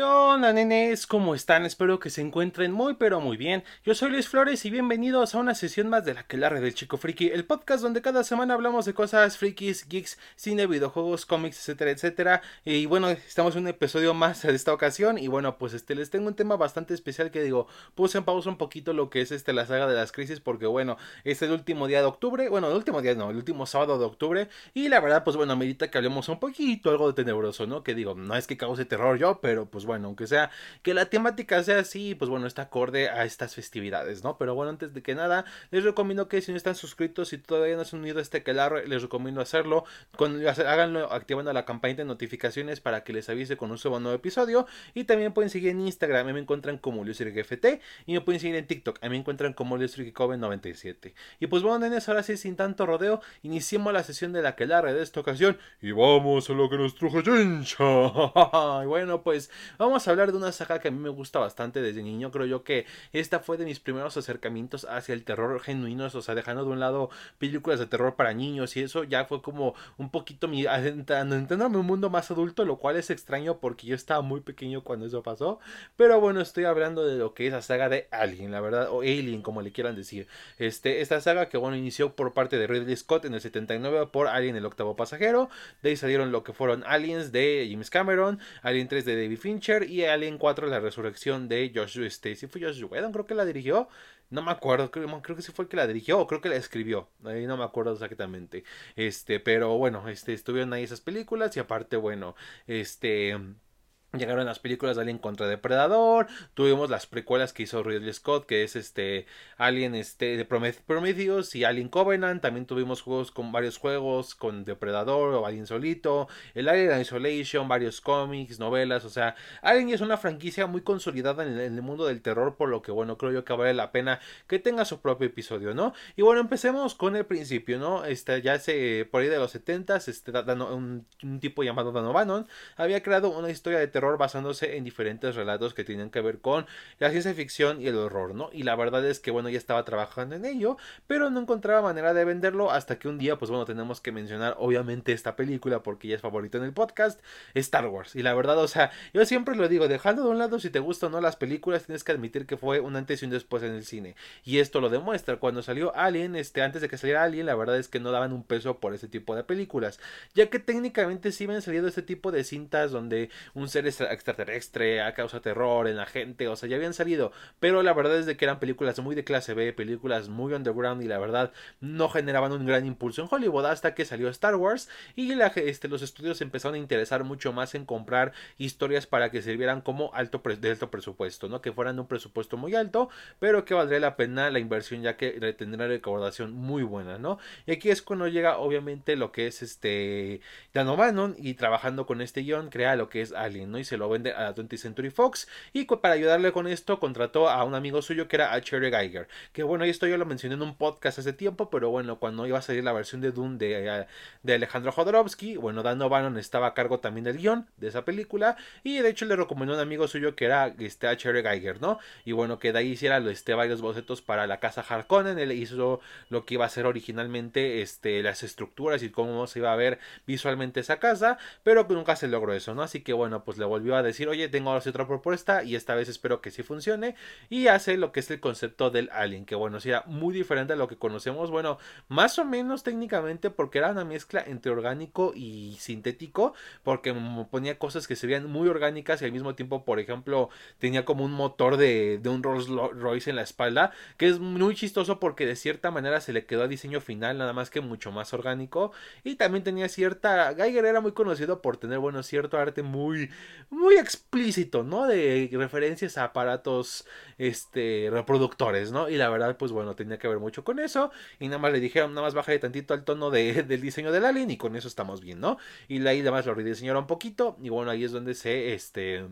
¿Qué onda, nenes? ¿Cómo están? Espero que se encuentren muy pero muy bien. Yo soy Luis Flores y bienvenidos a una sesión más de la que larre del Chico Friki, el podcast donde cada semana hablamos de cosas frikis, geeks, cine, videojuegos, cómics, etcétera, etcétera. Y bueno, estamos en un episodio más de esta ocasión y bueno, pues este les tengo un tema bastante especial que digo, puse en pausa un poquito lo que es este la saga de las crisis porque bueno, es el último día de octubre, bueno, el último día no, el último sábado de octubre y la verdad pues bueno, medita que hablemos un poquito algo de tenebroso, ¿no? Que digo, no es que cause terror yo, pero pues bueno, aunque sea que la temática sea así, pues bueno, está acorde a estas festividades, ¿no? Pero bueno, antes de que nada, les recomiendo que si no están suscritos y todavía no se han unido a este calar, les recomiendo hacerlo. Con, háganlo activando la campanita de notificaciones para que les avise suba un nuevo episodio. Y también pueden seguir en Instagram, me encuentran como FT y me pueden seguir en TikTok, a mí me encuentran como LuisRickCoven97. Y pues bueno, nenes, ahora sí, sin tanto rodeo, iniciemos la sesión de la quelarre de esta ocasión y vamos a lo que nos truje y bueno, pues vamos a hablar de una saga que a mí me gusta bastante desde niño. Creo yo que esta fue de mis primeros acercamientos hacia el terror genuino, o sea, dejando de un lado películas de terror para niños y eso ya fue como un poquito mi entrándome un mundo más adulto, lo cual es extraño porque yo estaba muy pequeño cuando eso pasó. Pero bueno, estoy hablando de lo que es la saga de Alien, la verdad, o Alien, como le quieran decir. Este, esta saga que bueno, inició por parte de Ridley Scott en el 79 por Alien el octavo pasajero. De ahí salieron lo que fueron Aliens de James Cameron, Alien 3 de David Fincher y Alien 4 La Resurrección de Josh Stacy. Fue Josh Whedon, creo que la dirigió. No me acuerdo, creo, que sí fue el que la dirigió o creo que la escribió. Ahí no me acuerdo exactamente. Este, pero bueno, este, estuvieron ahí esas películas y aparte, bueno, este Llegaron las películas de Alien contra Depredador, tuvimos las precuelas que hizo Ridley Scott, que es este Alien este de Prometheus y Alien Covenant, también tuvimos juegos con varios juegos con Depredador o Alien solito, el Alien Isolation, varios cómics, novelas, o sea, Alien es una franquicia muy consolidada en el, mundo del terror, por lo que bueno, creo yo que vale la pena que tenga su propio episodio, ¿no? Y bueno, empecemos con el principio, ¿no? Este ya se por ahí de los 70 este un, tipo llamado Dan O'Bannon había creado una historia de terror basándose en diferentes relatos que tienen que ver con la ciencia ficción y el horror, ¿no? Y la verdad es que, bueno, ya estaba trabajando en ello, pero no encontraba manera de venderlo hasta que un día, pues bueno, tenemos que mencionar obviamente esta película porque ya es favorita en el podcast, Star Wars. Y la verdad, o sea, yo siempre lo digo, dejando de un lado si te gustan o no las películas, tienes que admitir que fue un antes y un después en el cine. Y esto lo demuestra. Cuando salió Alien, este, antes de que saliera Alien, la verdad es que no daban un peso por ese tipo de películas. Ya que técnicamente sí habían salido este tipo de cintas donde un ser extraterrestre, a causa terror en la gente, o sea, ya habían salido, pero la verdad es de que eran películas muy de clase B, películas muy underground y la verdad no generaban un gran impulso en Hollywood hasta que salió Star Wars y este, los estudios empezaron a interesar mucho más en comprar historias para que sirvieran como alto de alto presupuesto, ¿no? Que fueran un presupuesto muy alto, pero que valdría la pena la inversión ya que tendrá recaudación muy buena, ¿no? Y aquí es cuando llega obviamente lo que es este Dan O'Bannon y trabajando con este guion crea lo que es Alien, ¿no? Y se lo vende a 20th Century Fox y para ayudarle con esto contrató a un amigo suyo que era a Cherry Geiger, que bueno, esto yo lo mencioné en un podcast hace tiempo, pero bueno, cuando iba a salir la versión de Dune de, eh, de Alejandro Jodorowsky, bueno, Dan O'Bannon estaba a cargo también del guion de esa película y de hecho le recomendó a un amigo suyo que era este, a Cherry Geiger, ¿no? Y bueno, que de ahí hiciera este, varios bocetos para la casa Harkonnen, él hizo lo que iba a ser originalmente este, las estructuras y cómo se iba a ver visualmente esa casa, pero nunca se logró eso, ¿no? Así que bueno, pues le volvió a decir, oye, tengo ahora otra propuesta y esta vez espero que sí funcione. Y hace lo que es el concepto del alien, que bueno, sea muy diferente a lo que conocemos. Bueno, más o menos técnicamente porque era una mezcla entre orgánico y sintético, porque ponía cosas que se veían muy orgánicas y al mismo tiempo, por ejemplo, tenía como un motor de, de un Rolls Royce en la espalda, que es muy chistoso porque de cierta manera se le quedó a diseño final, nada más que mucho más orgánico. Y también tenía cierta... Geiger era muy conocido por tener, bueno, cierto arte muy, muy explícito, ¿no? De referencias a aparatos este reproductores, ¿no? Y la verdad, pues bueno, tenía que ver mucho con eso. Y nada más le dijeron, nada más baja tantito al tono de, del diseño del alien y con eso estamos bien, ¿no? Y ahí además lo rediseñaron un poquito. Y bueno, ahí es donde se este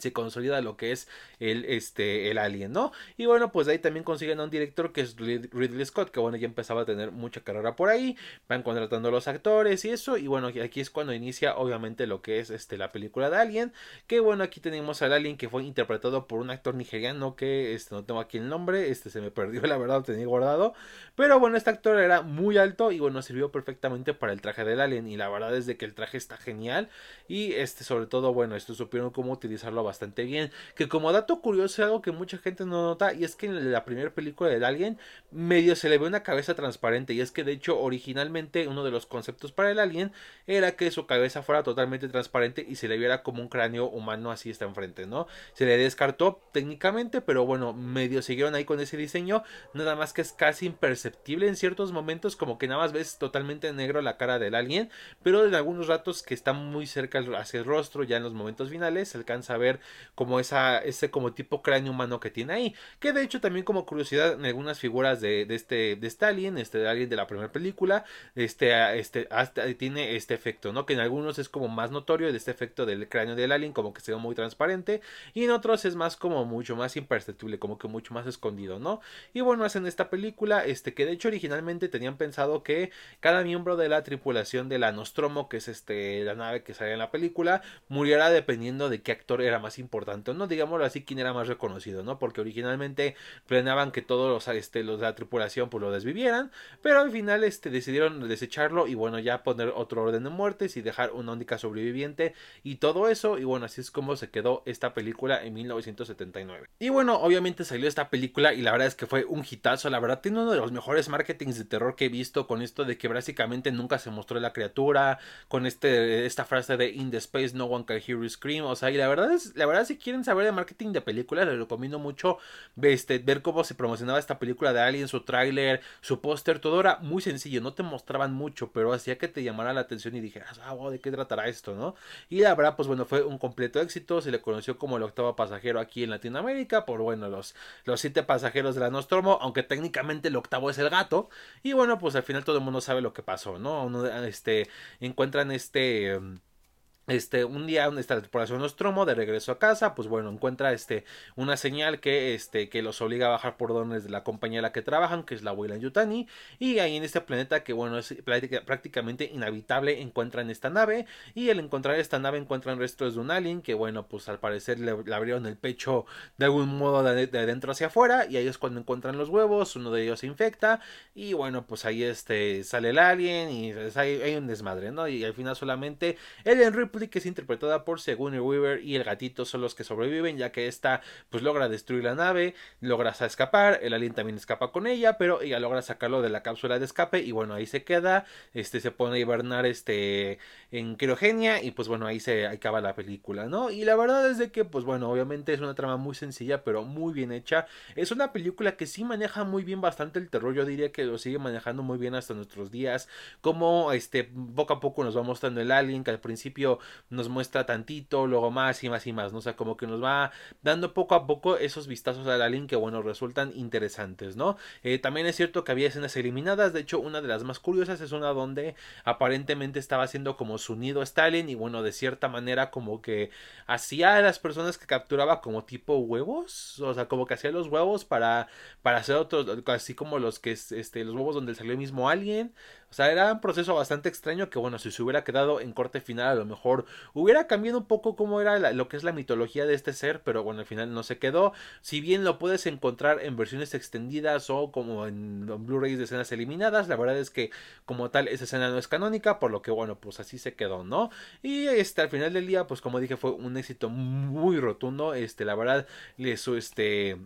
se consolida lo que es el, este, el alien, ¿no? Y bueno, pues ahí también consiguen a un director que es Ridley Scott, que bueno, ya empezaba a tener mucha carrera por ahí, van contratando a los actores y eso, y bueno, aquí es cuando inicia obviamente lo que es este, la película de Alien, que bueno, aquí tenemos al Alien que fue interpretado por un actor nigeriano que este, no tengo aquí el nombre, este se me perdió, la verdad, lo tenía guardado, pero bueno, este actor era muy alto y bueno, sirvió perfectamente para el traje del Alien, y la verdad es que el traje está genial, y este, sobre todo, bueno, esto supieron cómo utilizarlo bastante bien. Que como dato curioso, algo que mucha gente no nota, y es que en la primera película de Alien, medio se le ve una cabeza transparente. Y es que de hecho, originalmente uno de los conceptos para el Alien era que su cabeza fuera totalmente transparente y se le viera como un cráneo humano así está enfrente, ¿no? Se le descartó técnicamente, pero bueno, medio siguieron ahí con ese diseño. Nada más que es casi imperceptible en ciertos momentos, como que nada más ves totalmente negro la cara del Alien, pero en algunos ratos que está muy cerca hacia el rostro, ya en los momentos finales, se alcanza a ver como esa, ese como tipo cráneo humano que tiene ahí. Que de hecho también como curiosidad en algunas figuras de, este de este de alguien de la primera película, este, este hasta tiene este efecto, ¿no? Que en algunos es como más notorio de este efecto del cráneo del alien, como que se ve muy transparente, y en otros es más como mucho más imperceptible, como que mucho más escondido, ¿no? Y bueno, hacen esta película, este, que de hecho originalmente tenían pensado que cada miembro de la tripulación de la Nostromo, que es este, la nave que sale en la película, muriera dependiendo de qué actor era más importante, no digámoslo así, quién era más reconocido, ¿no? Porque originalmente planeaban que todos los, este, los de la tripulación pues lo desvivieran, pero al final este, decidieron desecharlo y bueno, ya poner otro orden de muertes y dejar una única sobreviviente y todo eso, y bueno, así es como se quedó esta película en 1979. Y bueno, obviamente salió esta película y la verdad es que fue un hitazo, la verdad tiene uno de los mejores marketings de terror que he visto con esto de que básicamente nunca se mostró la criatura, con este, esta frase de In the Space No One Can Hear You Scream, o sea, y la verdad es la verdad, si quieren saber de marketing de películas, les recomiendo mucho este, ver cómo se promocionaba esta película de Alien, su tráiler, su póster, todo era muy sencillo, no te mostraban mucho, pero hacía que te llamara la atención y dijeras, ah, wow, ¿de qué tratará esto, no? Y la verdad, pues bueno, fue un completo éxito, se le conoció como el octavo pasajero aquí en Latinoamérica, por bueno, los, los siete pasajeros de la Nostromo, aunque técnicamente el octavo es el gato, y bueno, pues al final todo el mundo sabe lo que pasó, ¿no? este, encuentran este este, un día está la tripulación Nostromo de regreso a casa, pues bueno, encuentra este, una señal que, este, que los obliga a bajar por dones de la compañía en la que trabajan, que es la abuela Yutani, y ahí en este planeta que bueno, es prácticamente inhabitable, encuentran esta nave, y al encontrar esta nave encuentran restos de un alien, que bueno, pues al parecer le, abrieron el pecho de algún modo de, de, dentro hacia afuera, y ahí es cuando encuentran los huevos, uno de ellos se infecta, y bueno, pues ahí este, sale el alien, y hay, hay un desmadre, ¿no? Y al final solamente el Henry que es interpretada por Sigourney Weaver y el gatito son los que sobreviven ya que esta pues logra destruir la nave, logra escapar, el alien también escapa con ella, pero ella logra sacarlo de la cápsula de escape y bueno, ahí se queda, este se pone a hibernar este en criogenia y pues bueno, ahí se acaba la película, ¿no? Y la verdad es de que pues bueno, obviamente es una trama muy sencilla, pero muy bien hecha. Es una película que sí maneja muy bien bastante el terror, yo diría que lo sigue manejando muy bien hasta nuestros días, como este poco a poco nos va mostrando el alien que al principio nos muestra tantito, luego más y más y más, ¿no? O sea, como que nos va dando poco a poco esos vistazos al alien que, bueno, resultan interesantes, ¿no? Eh, también es cierto que había escenas eliminadas, de hecho, una de las más curiosas es una donde aparentemente estaba haciendo como su nido Stalin y, bueno, de cierta manera como que hacía a las personas que capturaba como tipo huevos, o sea, como que hacía los huevos para, para hacer otros, así como los que, este, los huevos donde salió el mismo alien, o sea, era un proceso bastante extraño que, bueno, si se hubiera quedado en corte final, a lo mejor hubiera cambiado un poco cómo era lo que es la mitología de este ser, pero bueno, al final no se quedó. Si bien lo puedes encontrar en versiones extendidas o como en Blu-rays de escenas eliminadas, la verdad es que como tal esa escena no es canónica, por lo que bueno, pues así se quedó, ¿no? Y este, al final del día, pues como dije, fue un éxito muy rotundo. Este, la verdad, le este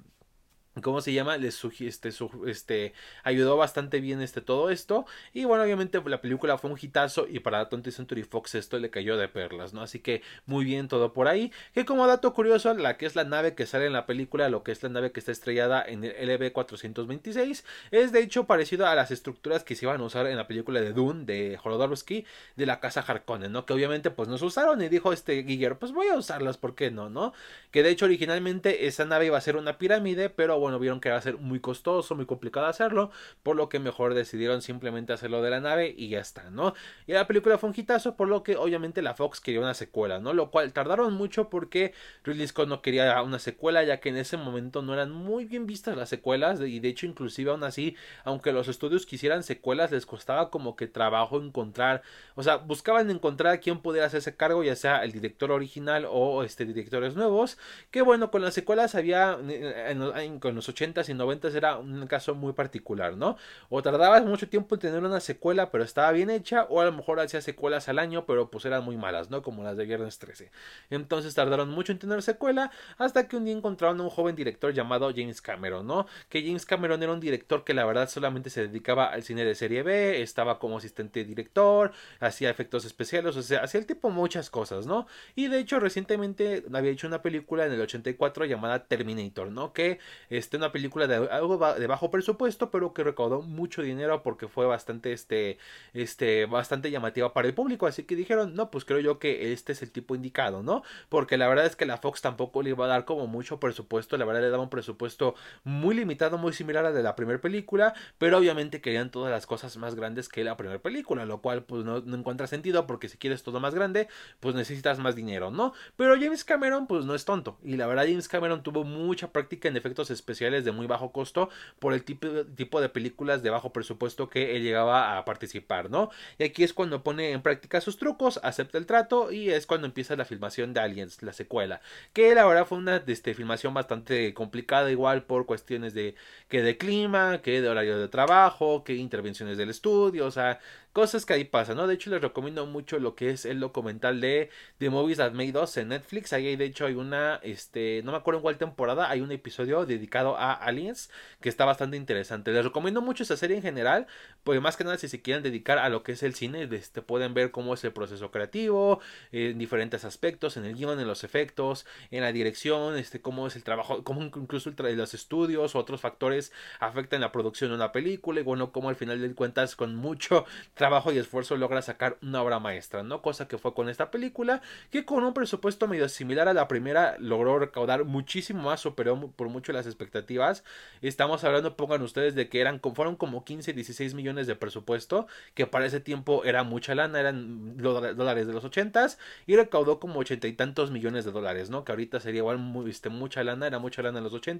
¿Cómo se llama? Les este, este, ayudó bastante bien este, todo esto. Y bueno, obviamente la película fue un hitazo y para 20th Century Fox esto le cayó de perlas, ¿no? Así que muy bien todo por ahí. Que como dato curioso, la que es la nave que sale en la película, lo que es la nave que está estrellada en el LB-426, es de hecho parecido a las estructuras que se iban a usar en la película de Dune de Jodorowsky de la casa Harkonnen, ¿no? Que obviamente pues no se usaron y dijo este Guillermo, pues voy a usarlas, ¿por qué no, no? Que de hecho originalmente esa nave iba a ser una pirámide, pero bueno, bueno, vieron que iba a ser muy costoso, muy complicado hacerlo, por lo que mejor decidieron simplemente hacerlo de la nave y ya está, ¿no? Y la película fue un hitazo, por lo que obviamente la Fox quería una secuela, ¿no? Lo cual tardaron mucho porque Ridley Scott no quería una secuela, ya que en ese momento no eran muy bien vistas las secuelas, y de hecho inclusive aún así, aunque los estudios quisieran secuelas, les costaba como que trabajo encontrar, o sea, buscaban encontrar a quién pudiera hacerse cargo, ya sea el director original o este directores nuevos, que bueno, con las secuelas había, en, con los 80s y 90s era un caso muy particular, ¿no? O tardabas mucho tiempo en tener una secuela, pero estaba bien hecha, o a lo mejor hacía secuelas al año, pero pues eran muy malas, ¿no? Como las de Viernes 13. Entonces tardaron mucho en tener secuela, hasta que un día encontraron a un joven director llamado James Cameron, ¿no? Que James Cameron era un director que la verdad solamente se dedicaba al cine de serie B, estaba como asistente director, hacía efectos especiales, o sea, hacía el tipo muchas cosas, ¿no? Y de hecho recientemente había hecho una película en el 84 llamada Terminator, ¿no? Que este una película de algo de bajo presupuesto, pero que recaudó mucho dinero porque fue bastante este este bastante llamativa para el público, así que dijeron, "No, pues creo yo que este es el tipo indicado, ¿no? Porque la verdad es que la Fox tampoco le iba a dar como mucho presupuesto, la verdad le daba un presupuesto muy limitado, muy similar al de la primera película, pero obviamente querían todas las cosas más grandes que la primera película, lo cual pues no, encuentra sentido porque si quieres todo más grande, pues necesitas más dinero, ¿no? Pero James Cameron pues no es tonto y la verdad James Cameron tuvo mucha práctica en efectos especiales de muy bajo costo por el tipo, tipo de películas de bajo presupuesto que él llegaba a participar, ¿no? Y aquí es cuando pone en práctica sus trucos, acepta el trato y es cuando empieza la filmación de Aliens, la secuela, que la verdad fue una este, filmación bastante complicada igual por cuestiones de que de clima, que de horario de trabajo, que intervenciones del estudio, o sea, cosas que ahí pasan, ¿no? De hecho, les recomiendo mucho lo que es el documental de The Movies That Made Us en Netflix. Ahí, de hecho, hay una, este, no me acuerdo en cuál temporada, hay un episodio dedicado a Aliens que está bastante interesante. Les recomiendo mucho esa serie en general, pues más que nada si se quieren dedicar a lo que es el cine, este, pueden ver cómo es el proceso creativo, en diferentes aspectos, en el guion, en los efectos, en la dirección, este, cómo es el trabajo, cómo incluso los estudios o otros factores afectan la producción de una película y bueno, cómo al final de cuentas con mucho trabajo y esfuerzo logra sacar una obra maestra, ¿no? Cosa que fue con esta película, que con un presupuesto medio similar a la primera logró recaudar muchísimo más, superó por mucho las expectativas. Estamos hablando, pongan ustedes, de que eran, fueron como 15, 16 millones de presupuesto, que para ese tiempo era mucha lana, eran dólares de los 80 y recaudó como ochenta y tantos millones de dólares, ¿no? Que ahorita sería igual muy, este, mucha lana, era mucha lana en los 80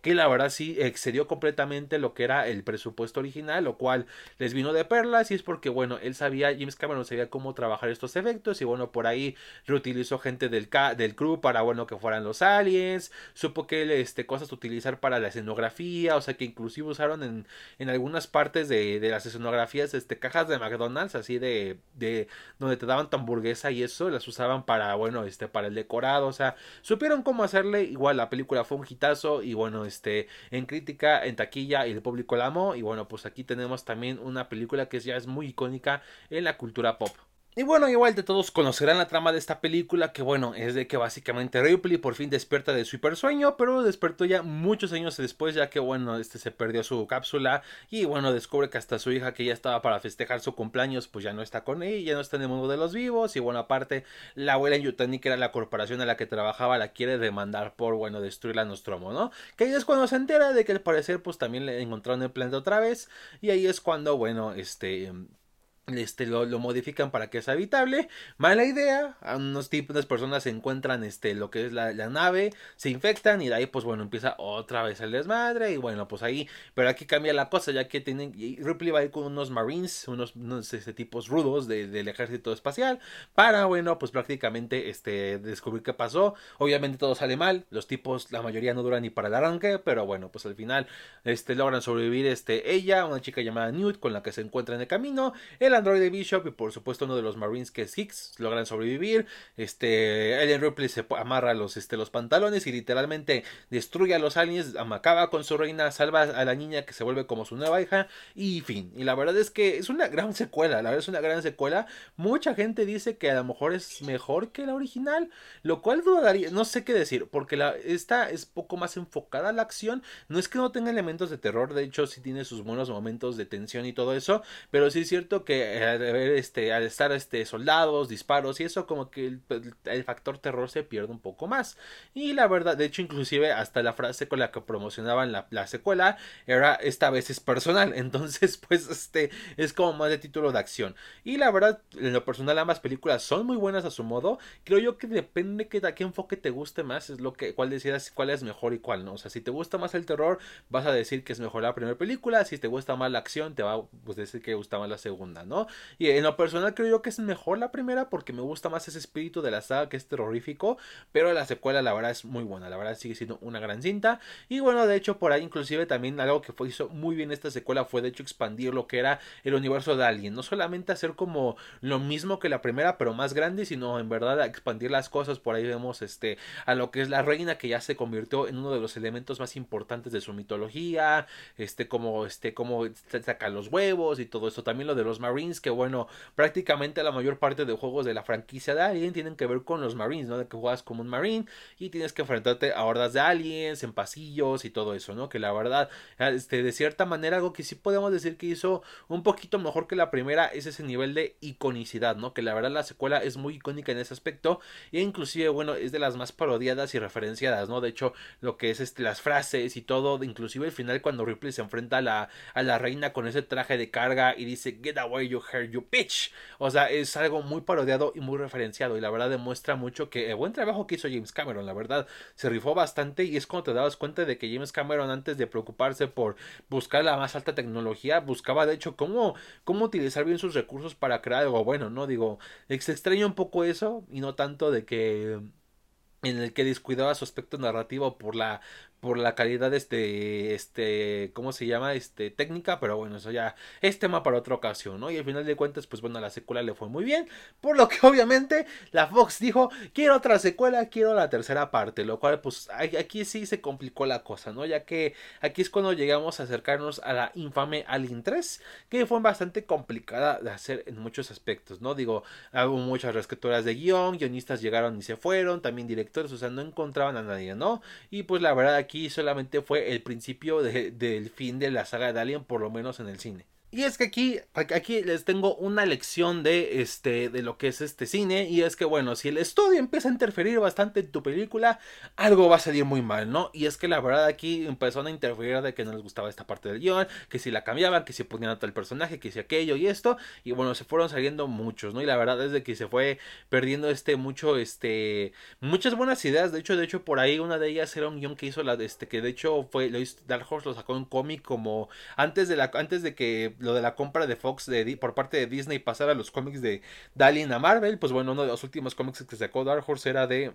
que la verdad sí excedió completamente lo que era el presupuesto original, lo cual les vino de perlas y es porque, bueno, él sabía, James Cameron sabía cómo trabajar estos efectos y, bueno, por ahí reutilizó gente del, del crew para, bueno, que fueran los aliens, supo que este, cosas utilizar para la escenografía, o sea, que inclusive usaron en, en algunas partes de, de, las escenografías, este, cajas de McDonald's, así de, de, donde te daban tu hamburguesa y eso, las usaban para, bueno, este, para el decorado, o sea, supieron cómo hacerle, igual la película fue un hitazo y, bueno, este, en crítica, en taquilla y el público la amó, y, bueno, pues aquí tenemos también una película que ya es muy icónica en la cultura pop. Y bueno, igual de todos conocerán la trama de esta película, que bueno, es de que básicamente Ripley por fin despierta de su hipersueño, pero despertó ya muchos años después, ya que bueno, este se perdió su cápsula y bueno, descubre que hasta su hija que ya estaba para festejar su cumpleaños, pues ya no está con ella, ya no está en el mundo de los vivos, y bueno, aparte, la abuela en Yutani, que era la corporación a la que trabajaba, la quiere demandar por, bueno, destruir la Nostromo, ¿no? Que ahí es cuando se entera de que al parecer, pues también le encontraron el planeta otra vez, y ahí es cuando, bueno, este este lo, lo, modifican para que sea habitable. Mala idea unos tipos de personas encuentran este lo que es la, la, nave se infectan y de ahí pues bueno empieza otra vez el desmadre y bueno pues ahí pero aquí cambia la cosa ya que tienen Ripley va a ir con unos marines unos, este, tipos rudos de, del ejército espacial para bueno pues prácticamente este descubrir qué pasó. Obviamente todo sale mal los tipos la mayoría no duran ni para el arranque pero bueno pues al final este logran sobrevivir este ella una chica llamada Newt con la que se encuentra en el camino Android de Bishop y por supuesto uno de los Marines que es Hicks logran sobrevivir. Este Ellen Ripley se amarra los, este, los pantalones y literalmente destruye a los aliens, acaba con su reina, salva a la niña que se vuelve como su nueva hija y fin. Y la verdad es que es una gran secuela, la verdad es una gran secuela. Mucha gente dice que a lo mejor es mejor que la original, lo cual dudaría, no sé qué decir, porque esta es poco más enfocada a la acción. No es que no tenga elementos de terror, de hecho sí tiene sus buenos momentos de tensión y todo eso, pero sí es cierto que al, este, al estar este, soldados, disparos y eso, como que el, factor terror se pierde un poco más. Y la verdad, de hecho, inclusive hasta la frase con la que promocionaban la, la secuela era esta vez es personal. Entonces, pues, este es como más de título de acción. Y la verdad, en lo personal, ambas películas son muy buenas a su modo. Creo yo que depende que de qué enfoque te guste más, es lo que, cuál decidas cuál es mejor y cuál no. O sea, si te gusta más el terror, vas a decir que es mejor la primera película. Si te gusta más la acción, te va a pues, decir que gusta más la segunda, ¿no? Y en lo personal creo yo que es mejor la primera porque me gusta más ese espíritu de la saga que es terrorífico. Pero la secuela, la verdad, es muy buena. La verdad, sigue siendo una gran cinta. Y bueno, de hecho, por ahí, inclusive también algo que hizo muy bien esta secuela fue, de hecho, expandir lo que era el universo de Alien. No solamente hacer como lo mismo que la primera, pero más grande, sino en verdad expandir las cosas. Por ahí vemos este a lo que es la reina que ya se convirtió en uno de los elementos más importantes de su mitología, este como este como saca los huevos y todo esto, también lo de los Marines, que bueno, prácticamente la mayor parte de juegos de la franquicia de Alien tienen que ver con los Marines, ¿no? De que juegas como un Marine y tienes que enfrentarte a hordas de aliens en pasillos y todo eso, ¿no? Que la verdad, este de cierta manera algo que sí podemos decir que hizo un poquito mejor que la primera es ese nivel de iconicidad, ¿no? Que la verdad la secuela es muy icónica en ese aspecto e inclusive bueno, es de las más parodiadas y referenciadas, ¿no? De hecho, lo que es este, las frases y todo, inclusive el final cuando Ripley se enfrenta a la, a la reina con ese traje de carga y dice, Get away, you hair, you bitch. O sea, es algo muy parodiado y muy referenciado y la verdad demuestra mucho que el buen trabajo que hizo James Cameron, la verdad, se rifó bastante y es cuando te dabas cuenta de que James Cameron antes de preocuparse por buscar la más alta tecnología, buscaba de hecho cómo, cómo utilizar bien sus recursos para crear algo bueno, ¿no? Digo, se extraña un poco eso y no tanto de que en el que descuidaba su aspecto narrativo por la por la calidad este este cómo se llama este técnica pero bueno eso ya es tema para otra ocasión no y al final de cuentas pues bueno la secuela le fue muy bien por lo que obviamente la Fox dijo quiero otra secuela quiero la tercera parte lo cual pues aquí sí se complicó la cosa no ya que aquí es cuando llegamos a acercarnos a la infame Alien 3 que fue bastante complicada de hacer en muchos aspectos no digo hubo muchas reescrituras de guion guionistas llegaron y se fueron también directores o sea no encontraban a nadie no y pues la verdad aquí aquí solamente fue el principio del fin de la saga de Alien, por lo menos en el cine. Y es que aquí, aquí les tengo una lección de este, de lo que es este cine. Y es que bueno, si el estudio empieza a interferir bastante en tu película, algo va a salir muy mal, ¿no? Y es que la verdad aquí empezaron a interferir de que no les gustaba esta parte del guion, que si la cambiaban, que si ponían a tal personaje, que si aquello y esto. Y bueno, se fueron saliendo muchos, ¿no? Y la verdad es que se fue perdiendo este mucho, este, muchas buenas ideas. De hecho, de hecho, por ahí una de ellas era un guion que hizo la, este, que de hecho fue, lo hizo, Dark Horse lo sacó en cómic como antes de la, antes de que lo de la compra de Fox de, por parte de Disney pasar a los cómics de Dalin a Marvel, pues bueno, uno de los últimos cómics que sacó Dark Horse era de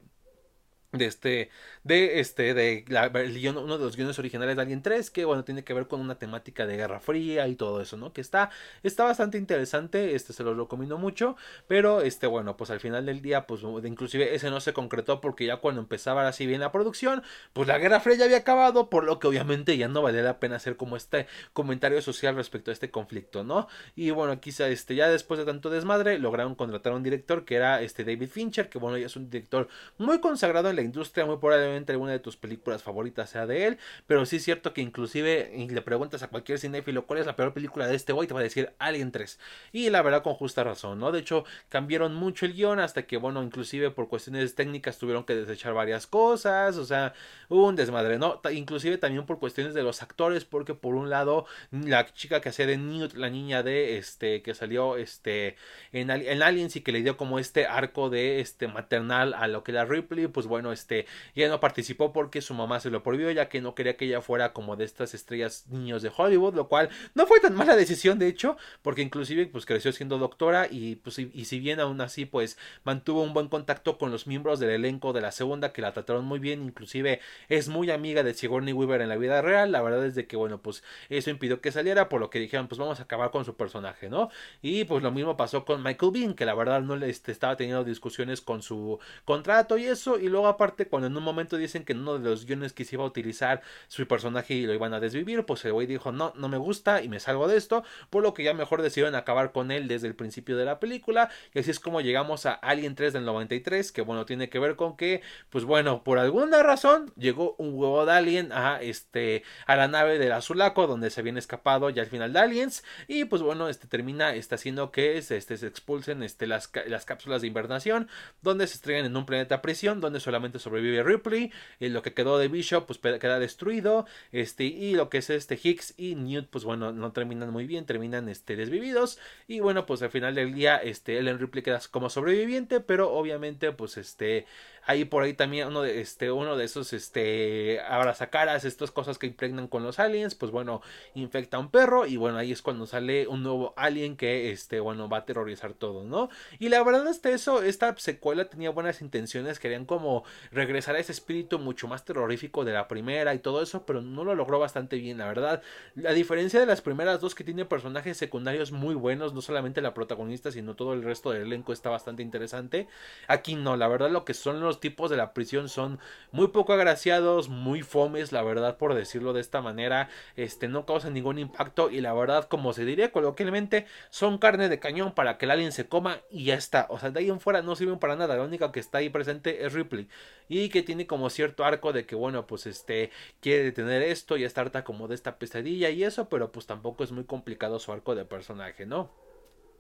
de este de este de la, uno de los guiones originales de Alien 3 que bueno tiene que ver con una temática de Guerra Fría y todo eso no que está está bastante interesante este se lo recomiendo mucho pero este bueno pues al final del día pues inclusive ese no se concretó porque ya cuando empezaba así bien la producción pues la Guerra Fría ya había acabado por lo que obviamente ya no valía la pena hacer como este comentario social respecto a este conflicto no y bueno quizá este ya después de tanto desmadre lograron contratar a un director que era este David Fincher que bueno ya es un director muy consagrado en la industria, muy probablemente alguna de tus películas favoritas sea de él, pero sí es cierto que inclusive le preguntas a cualquier cinéfilo cuál es la peor película de este güey, te va a decir Alien 3. Y la verdad con justa razón, ¿no? De hecho, cambiaron mucho el guion hasta que, bueno, inclusive por cuestiones técnicas tuvieron que desechar varias cosas, o sea, un desmadre, ¿no? Inclusive también por cuestiones de los actores, porque por un lado, la chica que hacía de Newt, la niña de este, que salió este, en, en Aliens y que le dio como este arco de este maternal a lo que era Ripley, pues bueno, este, ella no participó porque su mamá se lo prohibió, ya que no quería que ella fuera como de estas estrellas niños de Hollywood, lo cual no fue tan mala decisión, de hecho, porque inclusive pues creció siendo doctora y pues y, si bien aún así pues mantuvo un buen contacto con los miembros del elenco de la segunda que la trataron muy bien, inclusive es muy amiga de Sigourney Weaver en la vida real, la verdad es de que bueno, pues eso impidió que saliera, por lo que dijeron, pues vamos a acabar con su personaje, ¿no? Y pues lo mismo pasó con Michael Bean, que la verdad no le este, estaba teniendo discusiones con su contrato y eso, y luego aparte cuando en un momento dicen que en uno de los guiones que se iba a utilizar su personaje y lo iban a desvivir, pues el güey dijo, no, no me gusta y me salgo de esto, por lo que ya mejor decidieron acabar con él desde el principio de la película, y así es como llegamos a Alien 3 del 93, que bueno, tiene que ver con que, pues bueno, por alguna razón llegó un huevo de Alien a este, a la nave del Azulaco, donde se habían escapado ya al final de Aliens, y pues bueno, este termina, está haciendo que este, se expulsen este, las, las cápsulas de invernación, donde se estrellan en un planeta prisión, donde solamente sobrevive Ripley, y lo que quedó de Bishop pues queda destruido, este, y lo que es este Hicks y Newt pues bueno, no terminan muy bien, terminan este, desvividos, y bueno, pues al final del día, este, Ellen Ripley queda como sobreviviente, pero obviamente pues este, Ahí por ahí también uno de, este, uno de esos este, abrazacaras, estas cosas que impregnan con los aliens, pues bueno, infecta a un perro y bueno, ahí es cuando sale un nuevo alien que, este, bueno, va a aterrorizar todo, ¿no? Y la verdad que eso, esta secuela tenía buenas intenciones, querían como regresar a ese espíritu mucho más terrorífico de la primera y todo eso, pero no lo logró bastante bien, la verdad. A diferencia de las primeras dos que tiene personajes secundarios muy buenos, no solamente la protagonista, sino todo el resto del elenco está bastante interesante. Aquí no, la verdad lo que son los tipos de la prisión son muy poco agraciados, muy fomes, la verdad, por decirlo de esta manera, este, no causan ningún impacto y la verdad, como se diría coloquialmente, son carne de cañón para que el alien se coma y ya está. O sea, de ahí en fuera no sirven para nada, la única que está ahí presente es Ripley y que tiene como cierto arco de que, bueno, pues este, quiere tener esto y está harta como de esta pesadilla y eso, pero pues tampoco es muy complicado su arco de personaje, ¿no?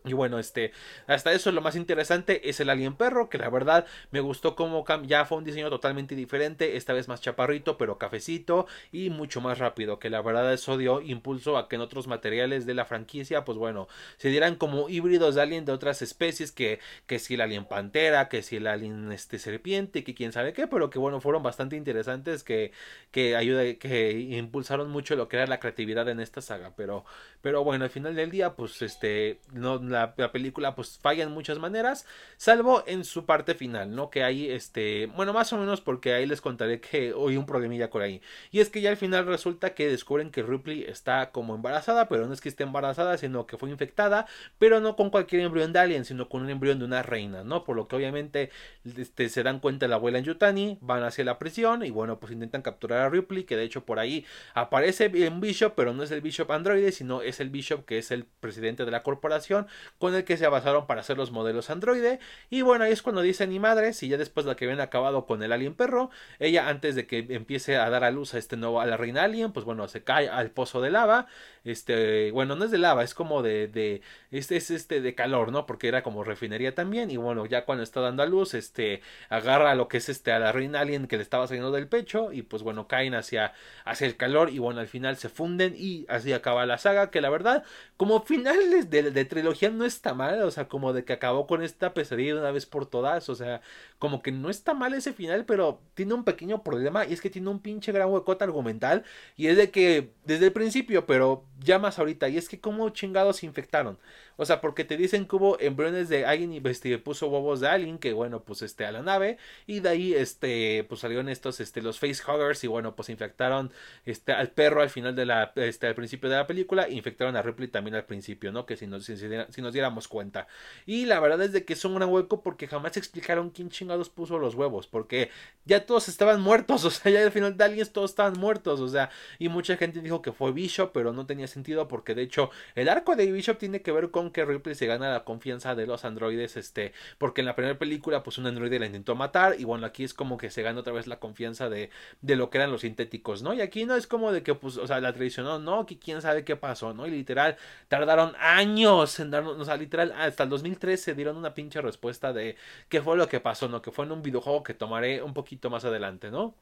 Y bueno, este, hasta eso lo más interesante es el alien perro, que la verdad me gustó como ya fue un diseño totalmente diferente, esta vez más chaparrito, pero cafecito y mucho más rápido, que la verdad eso dio impulso a que en otros materiales de la franquicia, pues bueno, se dieran como híbridos de alien de otras especies, que, que si el alien pantera, que si el alien este serpiente, que quién sabe qué, pero que bueno, fueron bastante interesantes, que, que ayuda, que impulsaron mucho lo que era la creatividad en esta saga, pero, pero bueno, al final del día, pues este, no la, película pues falla en muchas maneras, salvo en su parte final, ¿no? Que ahí, este, bueno, más o menos porque ahí les contaré que hoy un problemilla por ahí. Y es que ya al final resulta que descubren que Ripley está como embarazada, pero no es que esté embarazada, sino que fue infectada, pero no con cualquier embrión de alien, sino con un embrión de una reina, ¿no? Por lo que obviamente este, se dan cuenta la abuela en Yutani, van hacia la prisión y bueno, pues intentan capturar a Ripley, que de hecho por ahí aparece en Bishop, pero no es el Bishop androide, sino es el Bishop que es el presidente de la corporación, con el que se basaron para hacer los modelos androide. Y bueno, ahí es cuando dice ni madre, si ya después de que habían acabado con el alien perro, ella antes de que empiece a dar a luz a este nuevo, a la reina alien, pues bueno, se cae al pozo de lava. Este, bueno, no es de lava, es como de, de este es este de calor, ¿no? Porque era como refinería también. Y bueno, ya cuando está dando a luz, este, agarra lo que es este a la reina alien que le estaba saliendo del pecho. Y pues bueno, caen hacia, hacia el calor. Y bueno, al final se funden. Y así acaba la saga. Que la verdad, como finales de, de trilogía no está mal, o sea, como de que acabó con esta pesadilla de una vez por todas, o sea, como que no está mal ese final, pero tiene un pequeño problema y es que tiene un pinche gran huecote argumental y es de que desde el principio, pero ya más ahorita, y es que como chingados se infectaron. O sea, porque te dicen que hubo embriones de alguien y puso huevos de alguien que bueno, pues este a la nave y de ahí este pues salieron estos este los facehuggers y bueno, pues infectaron este al perro al final de la este al principio de la película, infectaron a Ripley también al principio, ¿no? Que si nos si, nos diéramos cuenta. Y la verdad es de que es un gran hueco porque jamás explicaron quién chingados puso los huevos, porque ya todos estaban muertos, o sea, ya al final de alguien todos estaban muertos, o sea, y mucha gente dijo que fue Bishop, pero no tenía sentido porque de hecho el arco de Bishop tiene que ver con que Ripley se gana la confianza de los androides, este, porque en la primera película, pues un androide la intentó matar, y bueno, aquí es como que se gana otra vez la confianza de, de lo que eran los sintéticos, ¿no? Y aquí no es como de que, pues, o sea, la traicionó, no, que quién sabe qué pasó, ¿no? Y literal, tardaron años en darnos, o sea, literal, hasta el 2013 dieron una pinche respuesta de qué fue lo que pasó, ¿no? Que fue en un videojuego que tomaré un poquito más adelante, ¿no?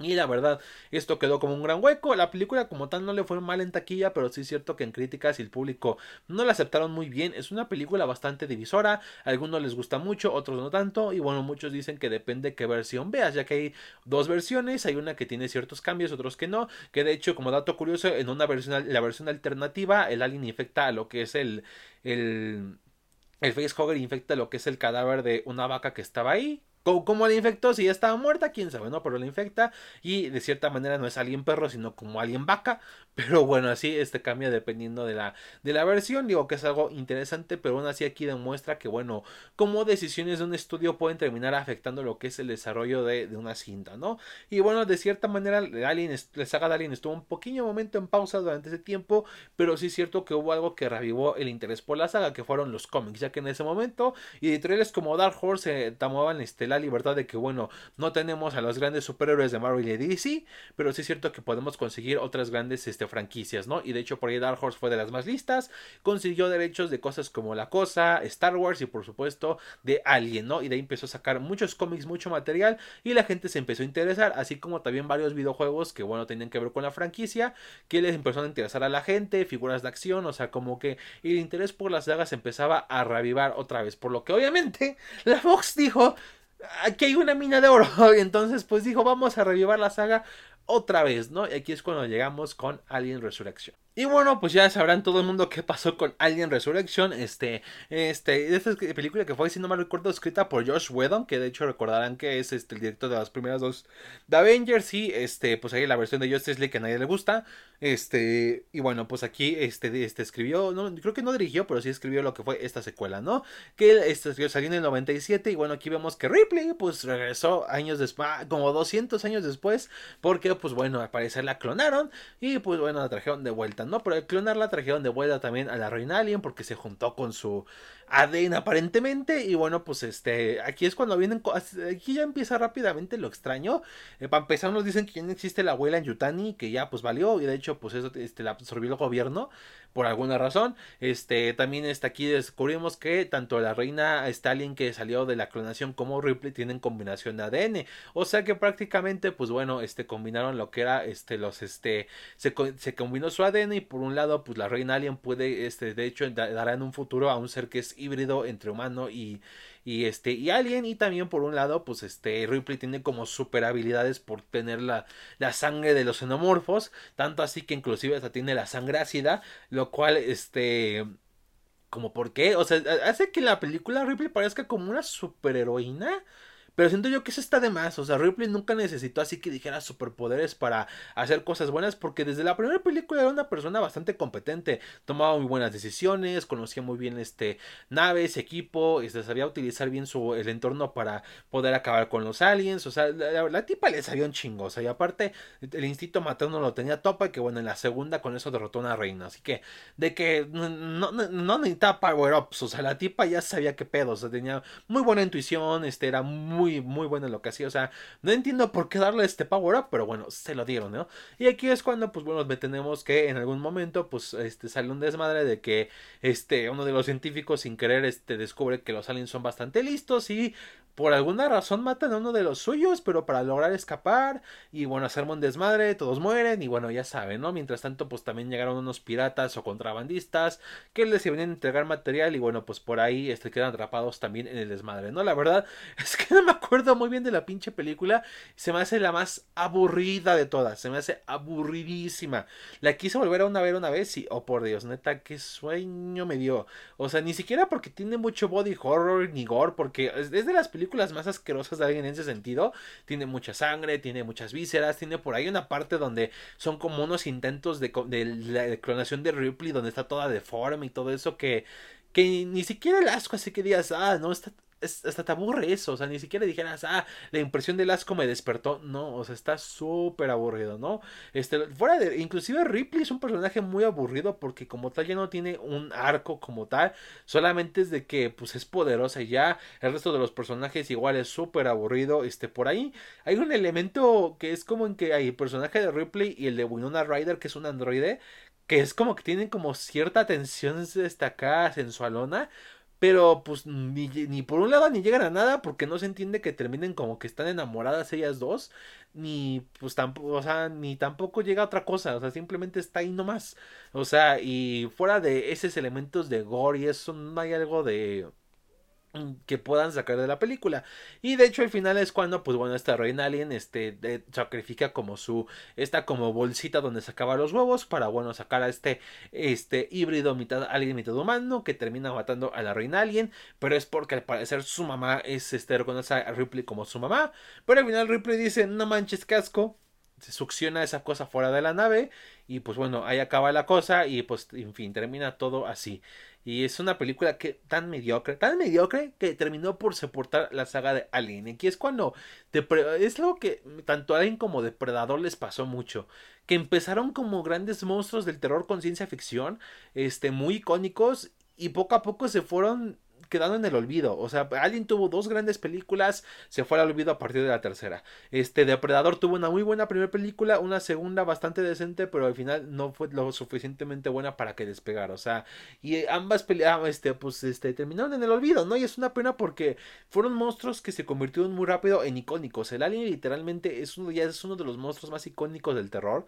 Y la verdad, esto quedó como un gran hueco. La película como tal no le fue mal en taquilla, pero sí es cierto que en críticas y el público no la aceptaron muy bien. Es una película bastante divisora. A algunos les gusta mucho, otros no tanto. Y bueno, muchos dicen que depende qué versión veas, ya que hay dos versiones. Hay una que tiene ciertos cambios, otros que no. Que de hecho, como dato curioso, en una versión, la versión alternativa, el alien infecta a lo que es el, el, el facehugger infecta lo que es el cadáver de una vaca que estaba ahí ¿Cómo, la infectó? Si ya estaba muerta, quién sabe, ¿no? Pero la infecta y de cierta manera no es alguien perro, sino como alguien vaca. Pero bueno, así este cambia dependiendo de la, de la versión. Digo que es algo interesante, pero aún así aquí demuestra que, bueno, cómo decisiones de un estudio pueden terminar afectando lo que es el desarrollo de, de una cinta, ¿no? Y bueno, de cierta manera, la saga de Alien estuvo un pequeño momento en pausa durante ese tiempo, pero sí es cierto que hubo algo que revivó el interés por la saga, que fueron los cómics, ya que en ese momento editoriales como Dark Horse eh, tomaban este, la libertad de que, bueno, no tenemos a los grandes superhéroes de Marvel y DC, pero sí es cierto que podemos conseguir otras grandes este, franquicias, ¿no? Y de hecho por ahí Dark Horse fue de las más listas, consiguió derechos de cosas como La Cosa, Star Wars y por supuesto de Alien, ¿no? Y de ahí empezó a sacar muchos cómics, mucho material y la gente se empezó a interesar, así como también varios videojuegos que, bueno, tenían que ver con la franquicia, que les empezó a interesar a la gente, figuras de acción, o sea, como que el interés por las sagas empezaba a revivar otra vez, por lo que obviamente la Fox dijo, aquí hay una mina de oro. Entonces, pues dijo, vamos a revivar la saga otra vez, ¿no? Y aquí es cuando llegamos con Alien Resurrection. Y bueno, pues ya sabrán todo el mundo qué pasó con Alien Resurrection. Este, este, esta película que fue, si no mal recuerdo, escrita por Josh Whedon, que de hecho recordarán que es este, el director de las primeras dos de Avengers. Y este, pues ahí la versión de Justice League que a nadie le gusta. Este, y bueno, pues aquí este, este escribió, no, creo que no dirigió, pero sí escribió lo que fue esta secuela, ¿no? Que este, salió en el 97. Y bueno, aquí vemos que Ripley, pues regresó años después, como 200 años después, porque pues bueno, al parecer la clonaron. Y pues bueno, la trajeron de vuelta. ¿No? Pero al clonarla trajeron de vuelta también a la reina alien porque se juntó con su ADN aparentemente. Y bueno, pues este, aquí es cuando vienen, aquí ya empieza rápidamente lo extraño. Eh, para empezar nos dicen que ya no existe la abuela en Yutani, que ya pues valió. Y de hecho, pues eso este, la absorbió el gobierno por alguna razón. Este, también está aquí descubrimos que tanto la reina Stalin que salió de la clonación como Ripley tienen combinación de ADN. O sea que prácticamente, pues bueno, este, combinaron lo que era, este, los, este, se, se combinó su ADN y por un lado, pues la reina alien puede, este, de hecho, dará en un futuro a un ser que es híbrido entre humano y, y este y Alien y también por un lado pues este Ripley tiene como super habilidades por tener la, la sangre de los xenomorfos tanto así que inclusive hasta tiene la sangre ácida lo cual este como por qué o sea hace que la película Ripley parezca como una superheroína pero siento yo que eso está de más. O sea, Ripley nunca necesitó así que dijera superpoderes para hacer cosas buenas. Porque desde la primera película era una persona bastante competente. Tomaba muy buenas decisiones. Conocía muy bien este naves, equipo. Este, sabía utilizar bien su el entorno para poder acabar con los aliens. O sea, la, tipa le sabía un chingo. O sea, y aparte, el instinto materno lo tenía topa. Que bueno, en la segunda con eso derrotó a una reina. Así que, de que no, no, no necesitaba power ups. O sea, la tipa ya sabía qué pedo. O sea, tenía muy buena intuición. Este era muy muy, muy bueno en lo que hacía. O sea, no entiendo por qué darle este power up, pero bueno, se lo dieron, ¿no? Y aquí es cuando, pues bueno, tenemos que en algún momento, pues, este, sale un desmadre de que, este, uno de los científicos sin querer, este, descubre que los aliens son bastante listos y por alguna razón matan a uno de los suyos, pero para lograr escapar y bueno, hacerme un desmadre, todos mueren y bueno, ya saben, ¿no? Mientras tanto, pues también llegaron unos piratas o contrabandistas que les iban a entregar material y bueno, pues por ahí este, quedan atrapados también en el desmadre, ¿no? La verdad es que no me acuerdo muy bien de la pinche película, se me hace la más aburrida de todas, se me hace aburridísima. La quise volver a una ver una vez y, oh por Dios, neta, qué sueño me dio. O sea, ni siquiera porque tiene mucho body horror ni gore, porque es de las películas películas más asquerosas de alguien en ese sentido. Tiene mucha sangre, tiene muchas vísceras, tiene por ahí una parte donde son como unos intentos de, de la clonación de Ripley, donde está toda deforme y todo eso que, que ni siquiera el asco así que digas, ah, no, está, hasta te aburre eso, o sea, ni siquiera dijeras, ah, la impresión del asco me despertó, no, o sea, está súper aburrido, ¿no? Este, fuera de, inclusive Ripley es un personaje muy aburrido porque como tal ya no tiene un arco como tal, solamente es de que, pues, es poderosa y ya, el resto de los personajes igual es súper aburrido, este, por ahí hay un elemento que es como en que hay el personaje de Ripley y el de Winona Ryder, que es un androide, que es como que tienen como cierta tensión destacada sensualona, pero pues ni, ni, por un lado ni llegan a nada porque no se entiende que terminen como que están enamoradas ellas dos. Ni pues tampoco, o sea, ni tampoco llega a otra cosa. O sea, simplemente está ahí nomás. O sea, y fuera de esos elementos de gore y eso, no hay algo de que puedan sacar de la película. Y de hecho el final es cuando pues bueno esta reina alien este sacrifica como su esta como bolsita donde sacaba los huevos para bueno sacar a este este híbrido mitad alien mitad humano que termina matando a la reina alien. Pero es porque al parecer su mamá es este reconoce a Ripley como su mamá. Pero al final Ripley dice no manches casco se succiona esa cosa fuera de la nave. Y pues bueno, ahí acaba la cosa y pues en fin, termina todo así. Y es una película que tan mediocre, tan mediocre que terminó por soportar la saga de Alien. Aquí es cuando es lo que tanto Alien como Depredador les pasó mucho, que empezaron como grandes monstruos del terror con ciencia ficción, este muy icónicos y poco a poco se fueron quedando en el olvido. O sea, Alien tuvo dos grandes películas, se fue al olvido a partir de la tercera. Este Depredador tuvo una muy buena primera película, una segunda bastante decente, pero al final no fue lo suficientemente buena para que despegara. O sea, y ambas peleas, este, pues, este, terminaron en el olvido, ¿no? Y es una pena porque fueron monstruos que se convirtieron muy rápido en icónicos. El Alien literalmente es uno, ya es uno de los monstruos más icónicos del terror.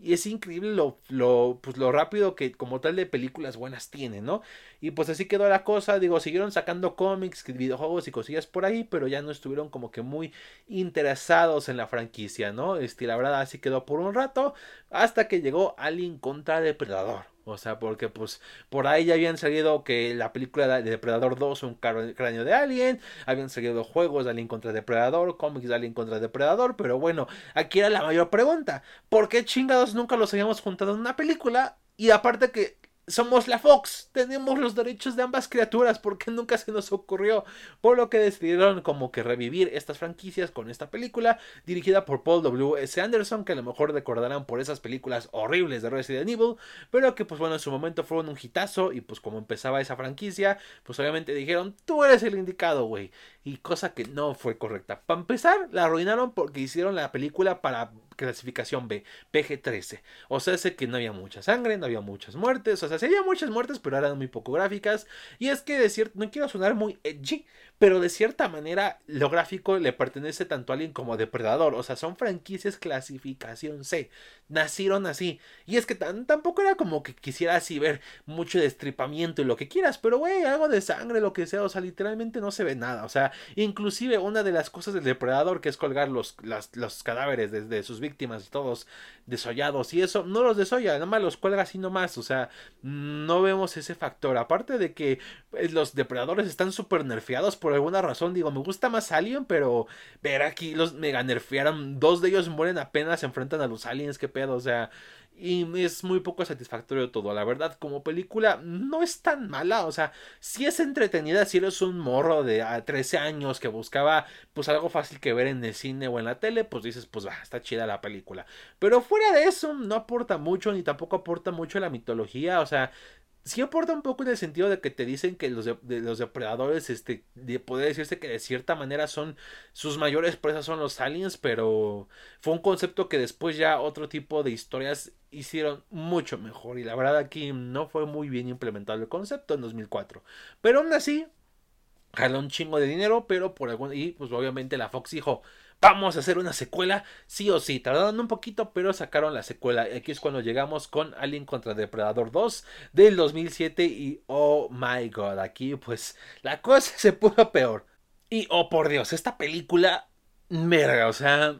Y es increíble lo, lo, pues lo rápido que como tal de películas buenas tiene, ¿no? Y pues así quedó la cosa, digo, siguieron sacando cómics, videojuegos y cosillas por ahí, pero ya no estuvieron como que muy interesados en la franquicia, ¿no? Este, la verdad así quedó por un rato, hasta que llegó Alien contra Depredador. O sea, porque pues por ahí ya habían salido que la película de Depredador 2, un cráneo de Alien, habían salido juegos de Alien contra Depredador, cómics de Alien contra Depredador, pero bueno, aquí era la mayor pregunta, ¿por qué chingados nunca los habíamos juntado en una película? Y aparte que somos la Fox, tenemos los derechos de ambas criaturas, porque nunca se nos ocurrió. Por lo que decidieron como que revivir estas franquicias con esta película, dirigida por Paul W. S. Anderson, que a lo mejor recordarán por esas películas horribles de Resident Evil, pero que pues bueno, en su momento fueron un hitazo, y pues como empezaba esa franquicia, pues obviamente dijeron, tú eres el indicado, güey. Y cosa que no fue correcta. Para empezar, la arruinaron porque hicieron la película para clasificación B, PG-13. O sea, sé que no había mucha sangre, no había muchas muertes, o sea, sí había muchas muertes, pero eran muy poco gráficas. Y es que de cierto, no quiero sonar muy edgy, pero de cierta manera lo gráfico le pertenece tanto a Alien como a Depredador, o sea, son franquicias clasificación C, nacieron así. Y es que tampoco era como que quisiera así ver mucho destripamiento y lo que quieras, pero güey, algo de sangre, lo que sea, o sea, literalmente no se ve nada, o sea, inclusive una de las cosas del Depredador que es colgar los, los cadáveres de, sus víctimas, todos desollados y eso, no los desolla, nada más los cuelga así nomás, o sea, no vemos ese factor, aparte de que eh, los depredadores están súper nerfeados por alguna razón. Digo, me gusta más Alien, pero ver aquí los mega nerfearon. Dos de ellos mueren apenas se enfrentan a los aliens, qué pedo, o sea. Y es muy poco satisfactorio todo. La verdad, como película, no es tan mala. O sea, si es entretenida si eres un morro de a 13 años que buscaba pues algo fácil que ver en el cine o en la tele, pues dices, pues va, está chida la película. Pero fuera de eso, no aporta mucho, ni tampoco aporta mucho la mitología. O sea, sí aporta un poco en el sentido de que te dicen que los, los depredadores, este, de poder decirse que de cierta manera son sus mayores presas son los aliens, pero fue un concepto que después ya otro tipo de historias hicieron mucho mejor y la verdad aquí no fue muy bien implementado el concepto en 2004. Pero aún así, jaló un chingo de dinero, pero por algún y pues obviamente la Fox dijo, vamos a hacer una secuela, sí o sí. Tardaron un poquito, pero sacaron la secuela. Aquí es cuando llegamos con Alien contra Depredador 2 del 2007 y oh my god, aquí pues la cosa se puso peor. Y oh por Dios, esta película, merga, o sea,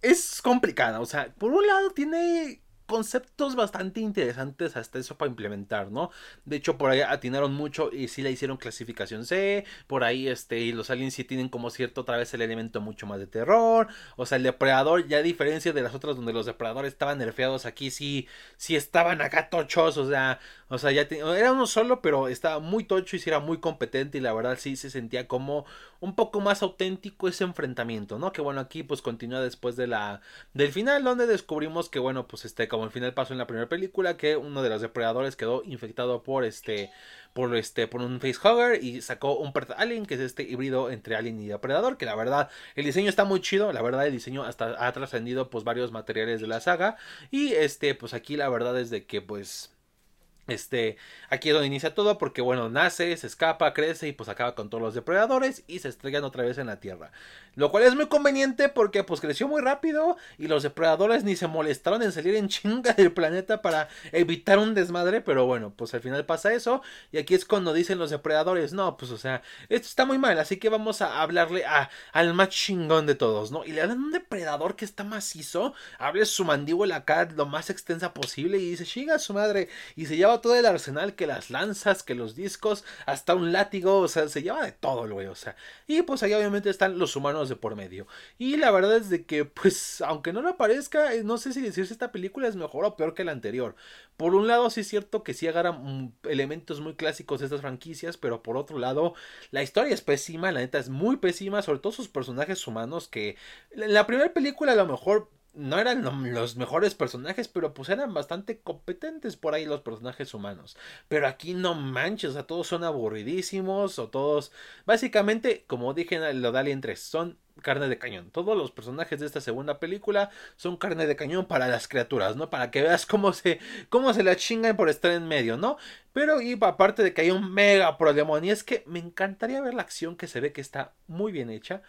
es complicada. O sea, por un lado tiene conceptos bastante interesantes hasta eso para implementar, ¿no? De hecho, por ahí atinaron mucho y sí la hicieron clasificación C, por ahí este, y los aliens sí tienen como cierto otra vez el elemento mucho más de terror, o sea, el depredador, ya a diferencia de las otras donde los depredadores estaban nerfeados, aquí sí, sí estaban acá tochos, o sea, o sea, ya era uno solo, pero estaba muy tocho y sí era muy competente y la verdad sí se sentía como un poco más auténtico ese enfrentamiento, ¿no? Que bueno, aquí pues continúa después de la, del final, donde descubrimos que bueno, pues este, como al final pasó en la primera película que uno de los depredadores quedó infectado por este por este por un facehugger y sacó un alien que es este híbrido entre alien y depredador que la verdad el diseño está muy chido. La verdad el diseño hasta ha trascendido pues varios materiales de la saga. Y este pues aquí la verdad es de que pues Este, aquí es donde inicia todo porque, bueno, nace, se escapa, crece y pues acaba con todos los depredadores y se estrellan otra vez en la Tierra. Lo cual es muy conveniente porque pues creció muy rápido y los depredadores ni se molestaron en salir en chinga del planeta para evitar un desmadre, pero bueno, pues al final pasa eso y aquí es cuando dicen los depredadores, no, pues o sea, esto está muy mal, así que vamos a hablarle a, al más chingón de todos, ¿no? Y le dan un depredador que está macizo, abre su mandíbula acá lo más extensa posible y dice, chinga su madre, y se lleva todo el arsenal, que las lanzas, que los discos, hasta un látigo, o sea, se lleva de todo el güey, o sea. Y pues ahí obviamente están los humanos de por medio. Y la verdad es de que, pues, aunque no lo parezca, eh, no sé si decir si esta película es mejor o peor que la anterior. Por un lado, sí es cierto que sí agarra mm, elementos muy clásicos de estas franquicias, pero por otro lado, la historia es pésima, la neta es muy pésima, sobre todo sus personajes humanos que en la primera película a lo mejor no eran los mejores personajes, pero pues eran bastante competentes por ahí los personajes humanos. Pero aquí no manches, o sea, todos son aburridísimos o todos, básicamente, como dije en lo de Alien 3, son carne de cañón. Todos los personajes de esta segunda película son carne de cañón para las criaturas, ¿no? Para que veas cómo se, cómo se la chingan por estar en medio, ¿no? Pero y aparte de que hay un mega problema, y es que me encantaría ver la acción que se ve que está muy bien hecha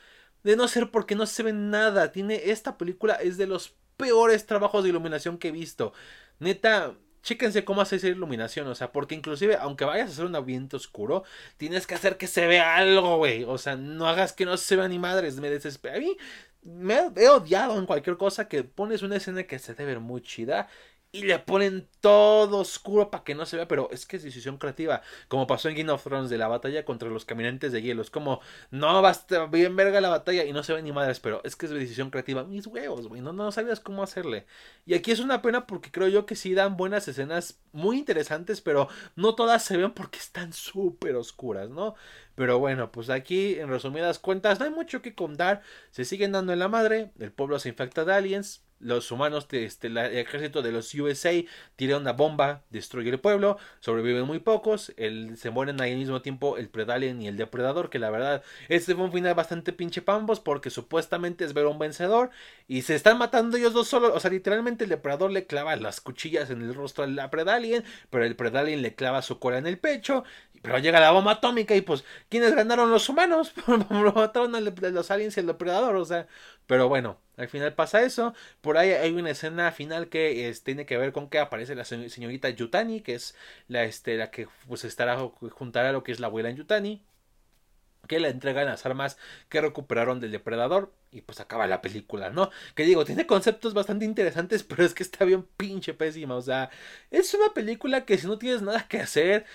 de no ser porque no se ve nada. Tiene esta película es de los peores trabajos de iluminación que he visto. Neta, chéquense cómo hace esa iluminación, o sea, porque inclusive aunque vayas a hacer un ambiente oscuro, tienes que hacer que se vea algo, güey. O sea, no hagas que no se vea ni madres, me desespera. A mí me he odiado en cualquier cosa que pones una escena que se debe ver muy chida y le ponen todo oscuro para que no se vea, pero es que es decisión creativa, como pasó en Game of Thrones de la batalla contra los caminantes de hielo, es como, no, basta bien verga la batalla y no se ve ni madres, pero es que es decisión creativa, mis huevos, güey, no, no sabías cómo hacerle. Y aquí es una pena porque creo yo que sí dan buenas escenas muy interesantes, pero no todas se ven porque están súper oscuras, ¿no? Pero bueno, pues aquí en resumidas cuentas no hay mucho que contar, se siguen dando en la madre, el pueblo se infecta de aliens, los humanos, este, el ejército de los USA tira una bomba, destruye el pueblo, sobreviven muy pocos, el, se mueren ahí al mismo tiempo el Predalien y el Depredador, que la verdad, este fue un final bastante pinche pambos, porque supuestamente es ver un vencedor, y se están matando ellos dos solos, o sea, literalmente el Depredador le clava las cuchillas en el rostro al Predalien, pero el Predalien le clava su cola en el pecho, pero llega la bomba atómica y pues, ¿quiénes ganaron los humanos? mataron a los aliens y el Depredador, o sea, pero bueno, al final pasa eso. Por ahí hay una escena final que tiene que ver con que aparece la señorita Yutani, que es la, este, la que pues estará juntará lo que es la abuela en Yutani. Que le entregan las armas que recuperaron del depredador. Y pues acaba la película, ¿no? Que digo, tiene conceptos bastante interesantes, pero es que está bien pinche pésima. O sea, es una película que si no tienes nada que hacer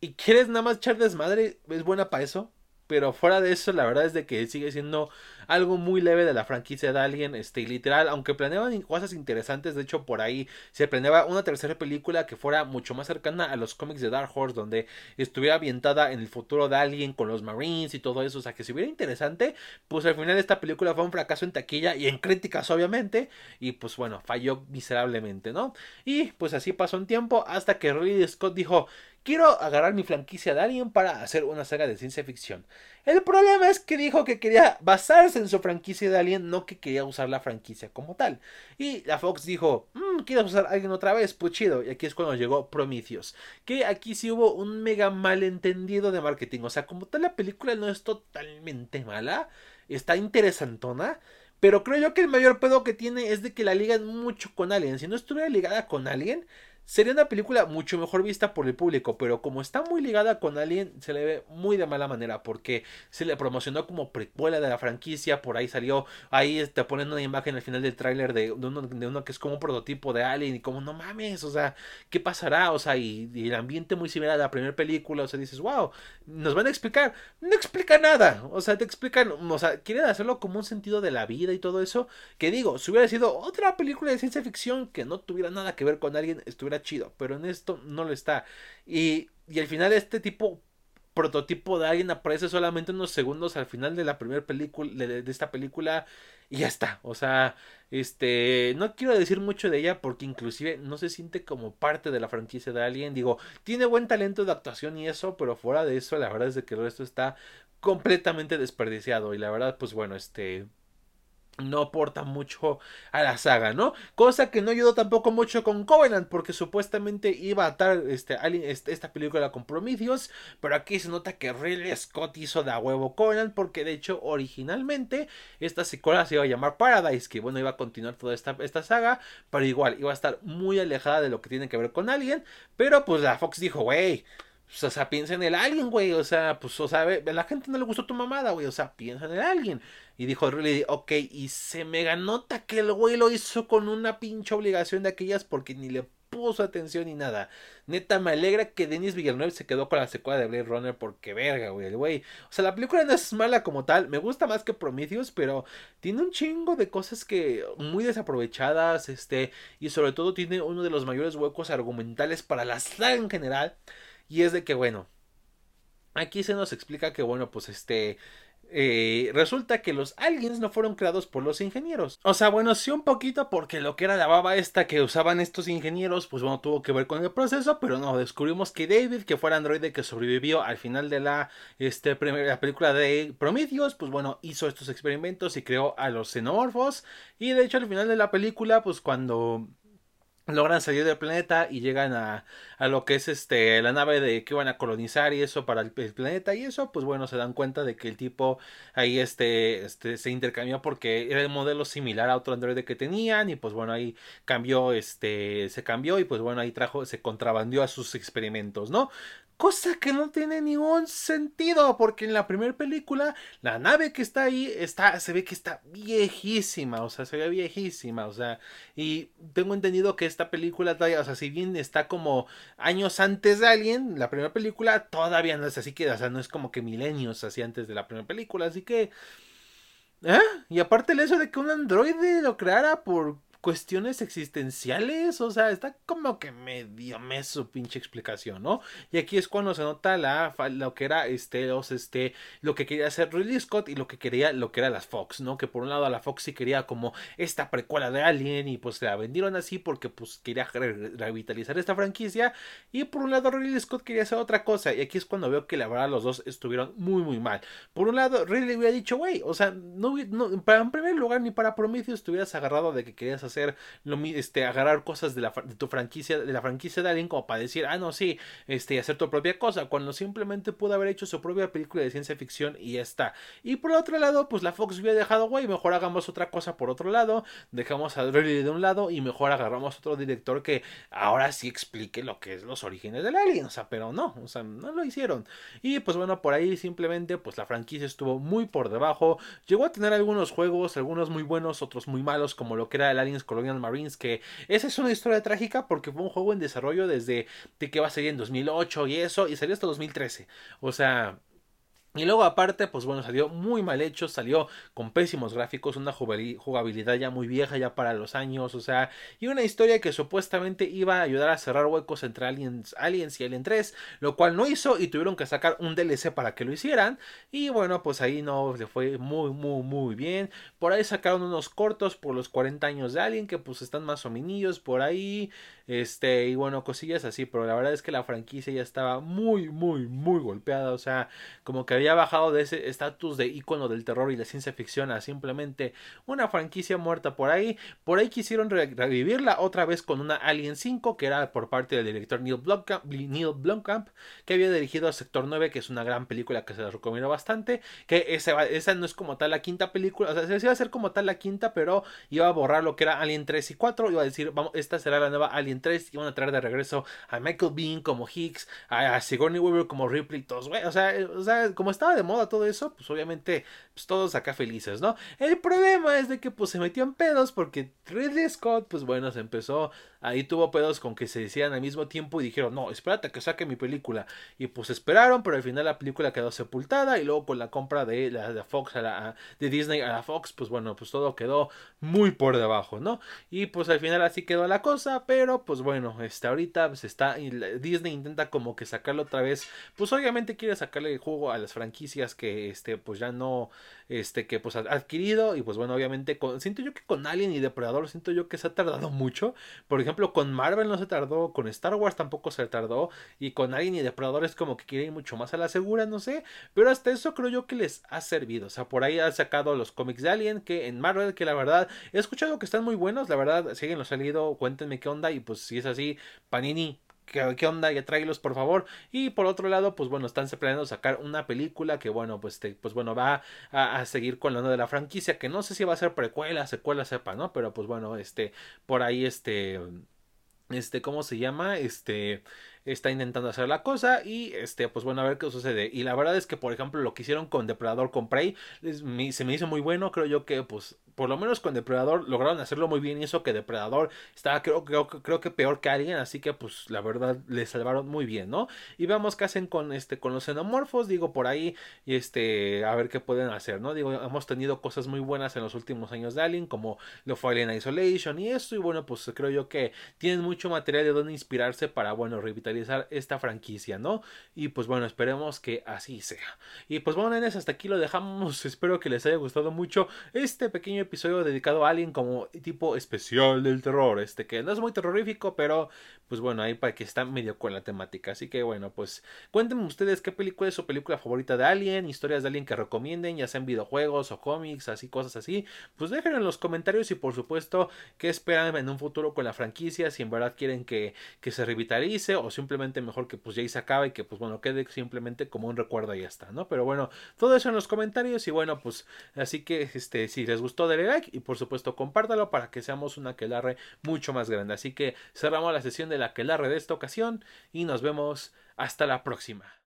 y quieres nada más echar desmadre, es buena para eso. Pero fuera de eso, la verdad es de que sigue siendo algo muy leve de la franquicia de Alien. Este, literal, aunque planeaban cosas interesantes, de hecho, por ahí se planeaba una tercera película que fuera mucho más cercana a los cómics de Dark Horse, donde estuviera ambientada en el futuro de Alien con los Marines y todo eso. O sea, que si hubiera interesante, pues al final esta película fue un fracaso en taquilla y en críticas, obviamente. Y pues bueno, falló miserablemente, ¿no? Y pues así pasó un tiempo hasta que Ridley Scott dijo quiero agarrar mi franquicia de Alien para hacer una saga de ciencia ficción. El problema es que dijo que quería basarse en su franquicia de Alien, no que quería usar la franquicia como tal. Y la Fox dijo, mmm, ¿quieres usar Alien otra vez? Pues chido. Y aquí es cuando llegó Prometheus. Que aquí sí hubo un mega malentendido de marketing. O sea, como tal la película no es totalmente mala. Está interesantona. Pero creo yo que el mayor pedo que tiene es de que la ligan mucho con Alien. Si no estuviera ligada con Alien, Sería una película mucho mejor vista por el público, pero como está muy ligada con Alien, se le ve muy de mala manera, porque se le promocionó como precuela de la franquicia, por ahí salió, ahí te ponen una imagen al final del tráiler de, uno, de uno que es como un prototipo de Alien, y como no mames, o sea, ¿qué pasará? O sea, y, el ambiente muy similar a la primera película, o sea, dices, wow, nos van a explicar, no explica nada, o sea, te explican, o sea, quieren hacerlo como un sentido de la vida y todo eso, que digo, si hubiera sido otra película de ciencia ficción que no tuviera nada que ver con alguien, estuviera chido, pero en esto no lo está. Y, y al final este tipo prototipo de alguien aparece solamente unos segundos al final de la primera película de, esta película y ya está. O sea este no quiero decir mucho de ella porque inclusive no se siente como parte de la franquicia de alguien. Digo tiene buen talento de actuación y eso pero fuera de eso la verdad es que el resto está completamente desperdiciado. Y la verdad pues bueno este no aporta mucho a la saga, ¿no? Cosa que no ayudó tampoco mucho con Covenant, porque supuestamente iba a atar este, este, esta película con Prometheus, pero aquí se nota que Ridley Scott hizo de a huevo Covenant, porque de hecho originalmente esta secuela se iba a llamar Paradise, que bueno, iba a continuar toda esta, esta saga, pero igual iba a estar muy alejada de lo que tiene que ver con Alien, pero pues la Fox dijo, güey, pues, o sea, piensa en el alien, güey. O sea, pues, o sea, la gente no le gustó tu mamada, güey. O sea, piensa en el alien. Y dijo Ridley, ok, y se me ganota que el güey lo hizo con una pinche obligación de aquellas porque ni le puso atención ni nada. Neta, me alegra que Denis Villeneuve se quedó con la secuela de Blade Runner porque verga, güey, el güey. O sea, la película no es mala como tal, me gusta más que Prometheus, pero tiene un chingo de cosas que muy desaprovechadas, este, y sobre todo tiene uno de los mayores huecos argumentales para la saga en general. Y es de que, bueno, aquí se nos explica que, bueno, pues este... Eh, resulta que los aliens no fueron creados por los ingenieros. O sea, bueno, sí un poquito porque lo que era la baba esta que usaban estos ingenieros, pues bueno, tuvo que ver con el proceso, pero no, descubrimos que David, que fue el androide que sobrevivió al final de la, este, primera película de Prometheus, pues bueno, hizo estos experimentos y creó a los xenomorfos. Y de hecho al final de la película, pues cuando logran salir del planeta y llegan a, a, lo que es este la nave de que van a colonizar y eso para el, planeta y eso pues bueno se dan cuenta de que el tipo ahí este, este se intercambió porque era el modelo similar a otro androide que tenían y pues bueno ahí cambió este se cambió y pues bueno ahí trajo se contrabandió a sus experimentos no Cosa que no tiene ningún sentido, porque en la primera película la nave que está ahí está, se ve que está viejísima, o sea, se ve viejísima, o sea, y tengo entendido que esta película todavía, o sea, si bien está como años antes de Alien, la primera película todavía no es así que, o sea, no es como que milenios así antes de la primera película, así que... ¿Eh? Y aparte el hecho de que un androide lo creara por cuestiones existenciales, o sea, está como que medio mes su pinche explicación, ¿no? Y aquí es cuando se nota la lo que era este este lo que quería hacer Ridley Scott y lo que quería lo que era las Fox, ¿no? Que por un lado a la Fox sí quería como esta precuela de Alien y pues la vendieron así porque pues quería revitalizar esta franquicia y por un lado Ridley Scott quería hacer otra cosa y aquí es cuando veo que la verdad los dos estuvieron muy muy mal. Por un lado Ridley hubiera dicho, güey, o sea, no, no para en primer lugar ni para Prometheus estuvieras agarrado de que querías hacer hacer este agarrar cosas de la tu franquicia de la franquicia de alguien como para decir ah no sí este hacer tu propia cosa cuando simplemente pudo haber hecho su propia película de ciencia ficción y ya está. Y por otro lado pues la Fox hubiera dejado güey mejor hagamos otra cosa por otro lado dejamos a Ridley de un lado y mejor agarramos otro director que ahora sí explique lo que es los orígenes del alien o sea pero no o sea no lo hicieron. Y pues bueno por ahí simplemente pues la franquicia estuvo muy por debajo llegó a tener algunos juegos algunos muy buenos otros muy malos como lo que era el Aliens Colonial Marines, que esa es una historia trágica porque fue un juego en desarrollo desde que va a salir en 2008 y eso, y salió hasta 2013. O sea, y luego aparte, pues bueno, salió muy mal hecho, salió con pésimos gráficos, una jugabilidad ya muy vieja ya para los años, o sea, y una historia que supuestamente iba a ayudar a cerrar huecos entre Aliens, Aliens y Alien 3, lo cual no hizo y tuvieron que sacar un DLC para que lo hicieran. Y bueno, pues ahí no le fue muy, muy, muy bien. Por ahí sacaron unos cortos por los 40 años de Alien que pues están más o menos por ahí. Este, y bueno, cosillas así, pero la verdad es que la franquicia ya estaba muy, muy, muy golpeada, o sea, como que había bajado de ese estatus de icono del terror y la ciencia ficción a simplemente una franquicia muerta por ahí. Por ahí quisieron revivirla otra vez con una Alien 5, que era por parte del director Neil Blomkamp, Neil Blomkamp que había dirigido a Sector 9, que es una gran película que se la recomiendo bastante, que esa, esa no es como tal la quinta película, o sea, se iba a hacer como tal la quinta, pero iba a borrar lo que era Alien 3 y 4, iba a decir, vamos, esta será la nueva Alien 3 iban a traer de regreso a Michael Bean como Hicks, a, Sigourney Weaver como Ripley, todos, güey, o sea, o sea, como estaba de moda todo eso, pues obviamente, pues todos acá felices, ¿no? El problema es de que pues se metió en pedos porque Ridley Scott, pues bueno, se empezó, ahí tuvo pedos con que se decían al mismo tiempo y dijeron, no, espérate que saque mi película. Y pues esperaron, pero al final la película quedó sepultada y luego con la compra de la Fox a la, de Disney a la Fox, pues bueno, pues todo quedó muy por debajo, ¿no? Y pues al final así quedó la cosa, pero pues bueno, este ahorita pues está Disney intenta como que sacarlo otra vez, pues obviamente quiere sacarle el juego a las franquicias que este pues ya no este que pues ha adquirido y pues bueno, obviamente con, siento yo que con Alien y Depredador siento yo que se ha tardado mucho. Por ejemplo, con Marvel no se tardó, con Star Wars tampoco se tardó y con Alien y Depredador es como que quiere ir mucho más a la segura, no sé, pero hasta eso creo yo que les ha servido. O sea, por ahí ha sacado los cómics de Alien que en Marvel que la verdad he escuchado que están muy buenos, la verdad, siguen los salido, cuéntenme qué onda y pues si es así, Panini ¿Qué, onda? Ya tráelos por favor. Y por otro lado, pues bueno, están planeando sacar una película que bueno, pues, pues bueno, va a, seguir con la onda de la franquicia, que no sé si va a ser precuela, secuela, sepa, ¿no? Pero pues bueno, este, por ahí este, este, ¿cómo se llama? Este, está intentando hacer la cosa y este pues bueno a ver qué sucede y la verdad es que por ejemplo lo que hicieron con Depredador con Prey se me hizo muy bueno creo yo que pues por lo menos con Depredador lograron hacerlo muy bien y eso que Depredador estaba creo, creo, creo que peor que alguien así que pues la verdad le salvaron muy bien no y veamos qué hacen con este con los xenomorfos digo por ahí y este a ver qué pueden hacer no digo hemos tenido cosas muy buenas en los últimos años de Alien como lo fue Alien Isolation y esto y bueno pues creo yo que tienen mucho material de donde inspirarse para bueno revitalizar esta franquicia no y pues bueno esperemos que así sea. Y pues bueno nenes hasta aquí lo dejamos. Espero que les haya gustado mucho este pequeño episodio dedicado a alguien como tipo especial del terror, este que no es muy terrorífico, pero pues bueno, ahí para que está medio con la temática. Así que bueno, pues cuéntenme ustedes qué película es su película favorita de Alien, historias de Alien que recomienden, ya sean videojuegos o cómics, así cosas así. Pues déjenlo en los comentarios y por supuesto qué esperan en un futuro con la franquicia, si en verdad quieren que, que se revitalice o simplemente mejor que pues ya se acabe y que pues bueno, quede simplemente como un recuerdo y ya está, ¿no? Pero bueno, todo eso en los comentarios y bueno, pues así que este si les gustó denle like y por supuesto compártalo para que seamos una aquelarre mucho más grande. Así que cerramos la sesión de la aquelarre de esta ocasión y nos vemos hasta la próxima.